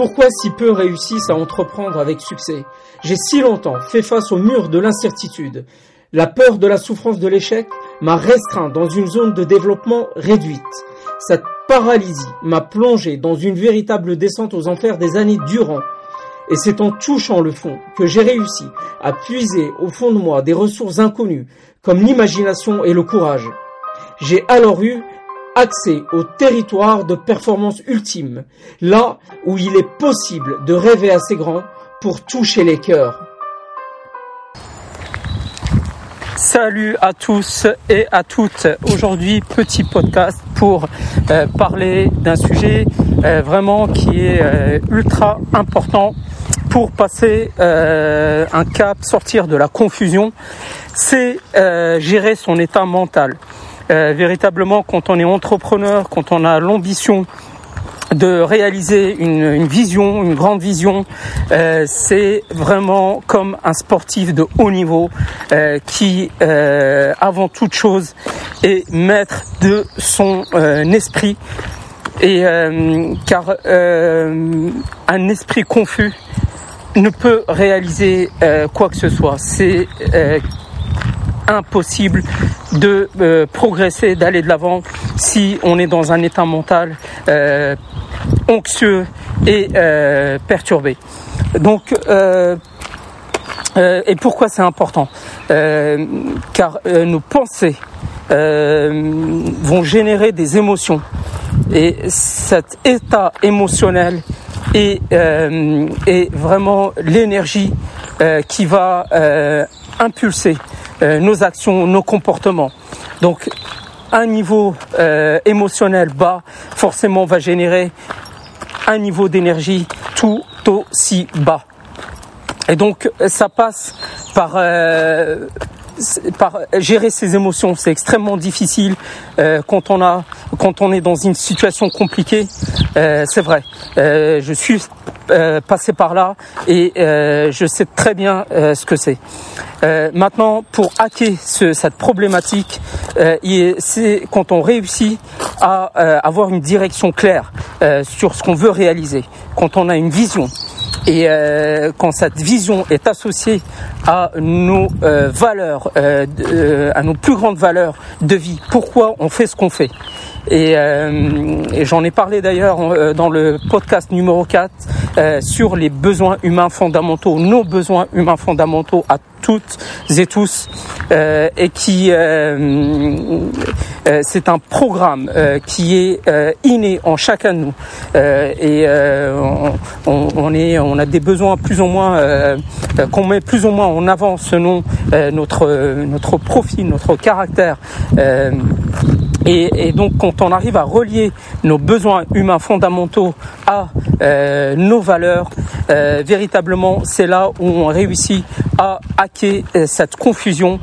Pourquoi si peu réussissent à entreprendre avec succès? J'ai si longtemps fait face au mur de l'incertitude. La peur de la souffrance de l'échec m'a restreint dans une zone de développement réduite. Cette paralysie m'a plongé dans une véritable descente aux enfers des années durant. Et c'est en touchant le fond que j'ai réussi à puiser au fond de moi des ressources inconnues, comme l'imagination et le courage. J'ai alors eu accès au territoire de performance ultime, là où il est possible de rêver assez grand pour toucher les cœurs. Salut à tous et à toutes. Aujourd'hui, petit podcast pour euh, parler d'un sujet euh, vraiment qui est euh, ultra important pour passer un cap, sortir de la confusion. C'est gérer son état mental. Véritablement, quand on est entrepreneur, quand on a l'ambition de réaliser une, vision, une grande vision. Euh, c'est vraiment comme un sportif de haut niveau euh, qui, euh, avant toute chose, est maître de son esprit. Et car un esprit confus ne peut réaliser quoi que ce soit. C'est impossible de progresser, d'aller de l'avant si on est dans un état mental anxieux et euh, perturbé. Donc, euh, euh, et pourquoi c'est important? Car nos pensées vont générer des émotions. Et cet état émotionnel est, est vraiment l'énergie qui va impulser nos actions, nos comportements. Donc un niveau émotionnel bas forcément va générer un niveau d'énergie tout aussi bas. Et donc ça passe par euh, par gérer ses émotions, c'est extrêmement difficile euh, quand on a quand on est dans une situation compliquée. Euh, c'est vrai. je suis passé par là et je sais très bien ce que c'est. maintenant, pour hacker ce, cette problématique, c'est quand on réussit à avoir une direction claire sur ce qu'on veut réaliser, quand on a une vision, et euh, quand cette vision est associée à nos euh, valeurs, euh, euh, à nos plus grandes valeurs de vie, pourquoi on fait ce qu'on fait? Et, euh, et j'en ai parlé d'ailleurs dans le podcast numéro 4 sur les besoins humains fondamentaux, nos besoins humains fondamentaux à toutes et tous, et qui euh, c'est un programme euh, qui est euh, inné en chacun de nous et on, on, est, on a des besoins plus ou moins qu'on met plus ou moins en avant selon notre notre profil, notre caractère. Et, donc quand on arrive à relier nos besoins humains fondamentaux à euh, nos valeurs, euh, véritablement c'est là où on réussit à hacker cette confusion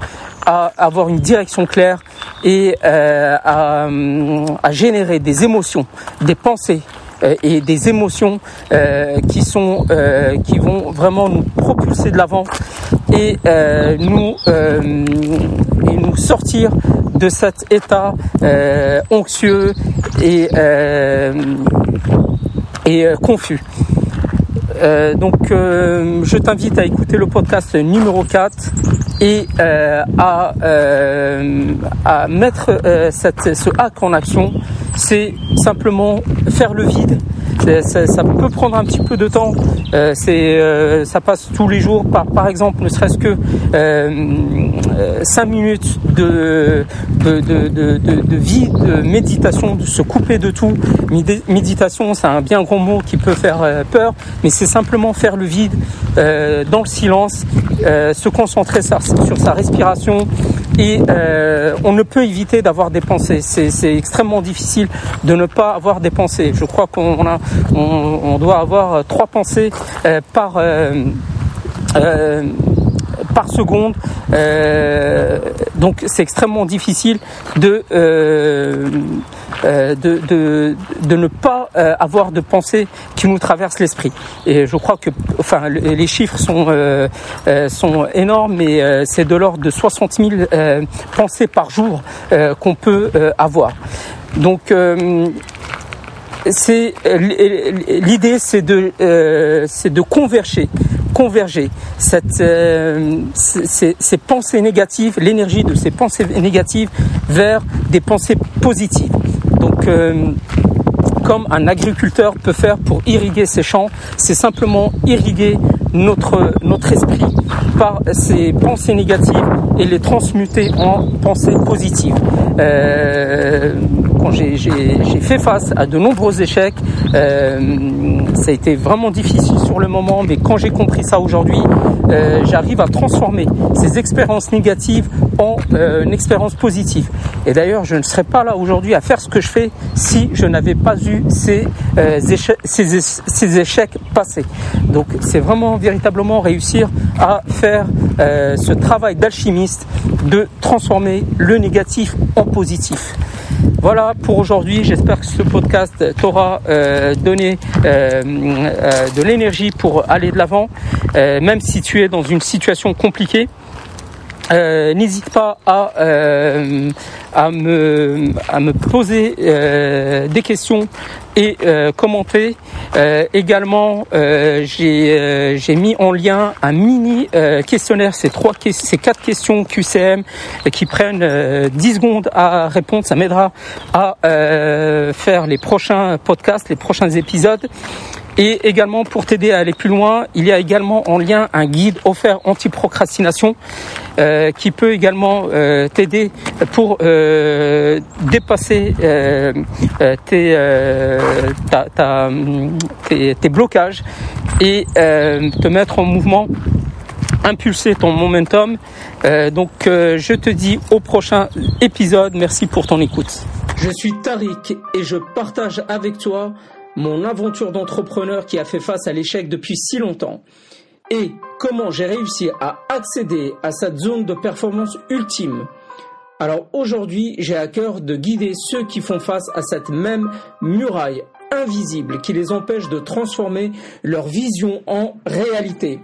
à avoir une direction claire et euh, à, générer des émotions, des pensées euh, et des émotions euh, qui sont euh, qui vont vraiment nous propulser de l'avant et nous sortir de cet état anxieux et confus. Euh, donc je t'invite à écouter le podcast numéro 4 et euh, à, euh, mettre euh, ce hack en action, c'est simplement faire le vide. Ça, peut prendre un petit peu de temps. Euh, c'est, euh, ça passe tous les jours. Par, par exemple, ne serait-ce que euh, 5 minutes de, de, de, de, de vie, de méditation, de se couper de tout. Méditation, c'est un bien grand mot qui peut faire peur, mais c'est simplement faire le vide dans le silence, se concentrer sur sa respiration et euh, on ne peut éviter d'avoir des pensées. C'est extrêmement difficile de ne pas avoir des pensées. Je crois qu'on a, on, doit avoir trois pensées euh, par euh, euh par seconde. Euh, donc c'est extrêmement difficile de, euh, euh, de, de, de, ne pas euh, avoir de pensée qui nous traverse l'esprit. Et je crois que enfin, les chiffres sont, euh, euh, sont énormes, mais c'est de l'ordre de 60 000 pensées par jour qu'on peut avoir. Donc c'est l'idée, c'est de, c'est de converger, converger cette, ces, ces pensées négatives, l'énergie de ces pensées négatives vers des pensées positives. Donc comme un agriculteur peut faire pour irriguer ses champs, c'est simplement irriguer notre, notre esprit par ses pensées négatives et les transmuter en pensées positives. Euh, quand j'ai fait face à de nombreux échecs, euh, ça a été vraiment difficile sur le moment, mais quand j'ai compris ça aujourd'hui, euh, j'arrive à transformer ces expériences négatives en euh, une expérience positive. Et d'ailleurs, je ne serais pas là aujourd'hui à faire ce que je fais si je n'avais pas eu ces, euh, échecs, ces, échecs passés. Donc, c'est vraiment véritablement réussir à faire euh, ce travail d'alchimiste de transformer le négatif en positif. Voilà pour aujourd'hui. J'espère que ce podcast t'aura donné de l'énergie pour aller de l'avant, même si tu es dans une situation compliquée. Euh, n'hésite pas à, euh, à, me, à me poser euh, des questions et commenter. également, j'ai mis en lien un mini questionnaire, ces trois, ces quatre questions QCM qui prennent 10 secondes à répondre. Ça m'aidera à faire les prochains podcasts, les prochains épisodes. Et également pour t'aider à aller plus loin, il y a également en lien un guide offert anti-procrastination euh, qui peut également euh, t'aider pour euh, dépasser euh, euh, tes, ta, ta, tes, tes, blocages et te mettre en mouvement impulser ton momentum. donc je te dis au prochain épisode. Merci pour ton écoute. Je suis Tariq et je partage avec toi mon aventure d'entrepreneur qui a fait face à l'échec depuis si longtemps et comment j'ai réussi à accéder à cette zone de performance ultime. Alors aujourd'hui, j'ai à cœur de guider ceux qui font face à cette même muraille invisible qui les empêche de transformer leur vision en réalité.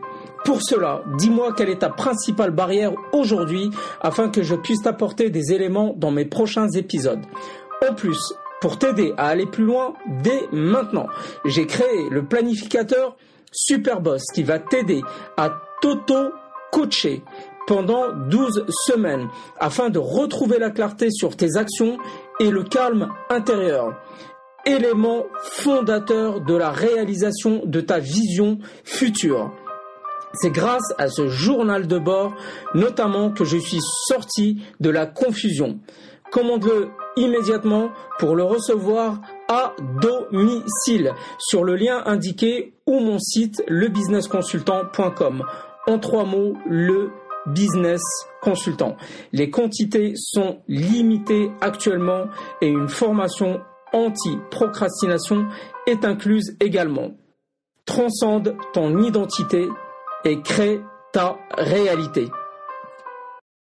Pour cela, dis-moi quelle est ta principale barrière aujourd'hui afin que je puisse t'apporter des éléments dans mes prochains épisodes. En plus, pour t'aider à aller plus loin dès maintenant. J'ai créé le planificateur Superboss qui va t'aider à t'auto-coacher pendant 12 semaines afin de retrouver la clarté sur tes actions et le calme intérieur. Élément fondateur de la réalisation de ta vision future. C'est grâce à ce journal de bord notamment que je suis sorti de la confusion. Commande-le immédiatement pour le recevoir à domicile sur le lien indiqué ou mon site lebusinessconsultant.com. En trois mots, le business consultant. Les quantités sont limitées actuellement et une formation anti-procrastination est incluse également. Transcende ton identité et crée ta réalité.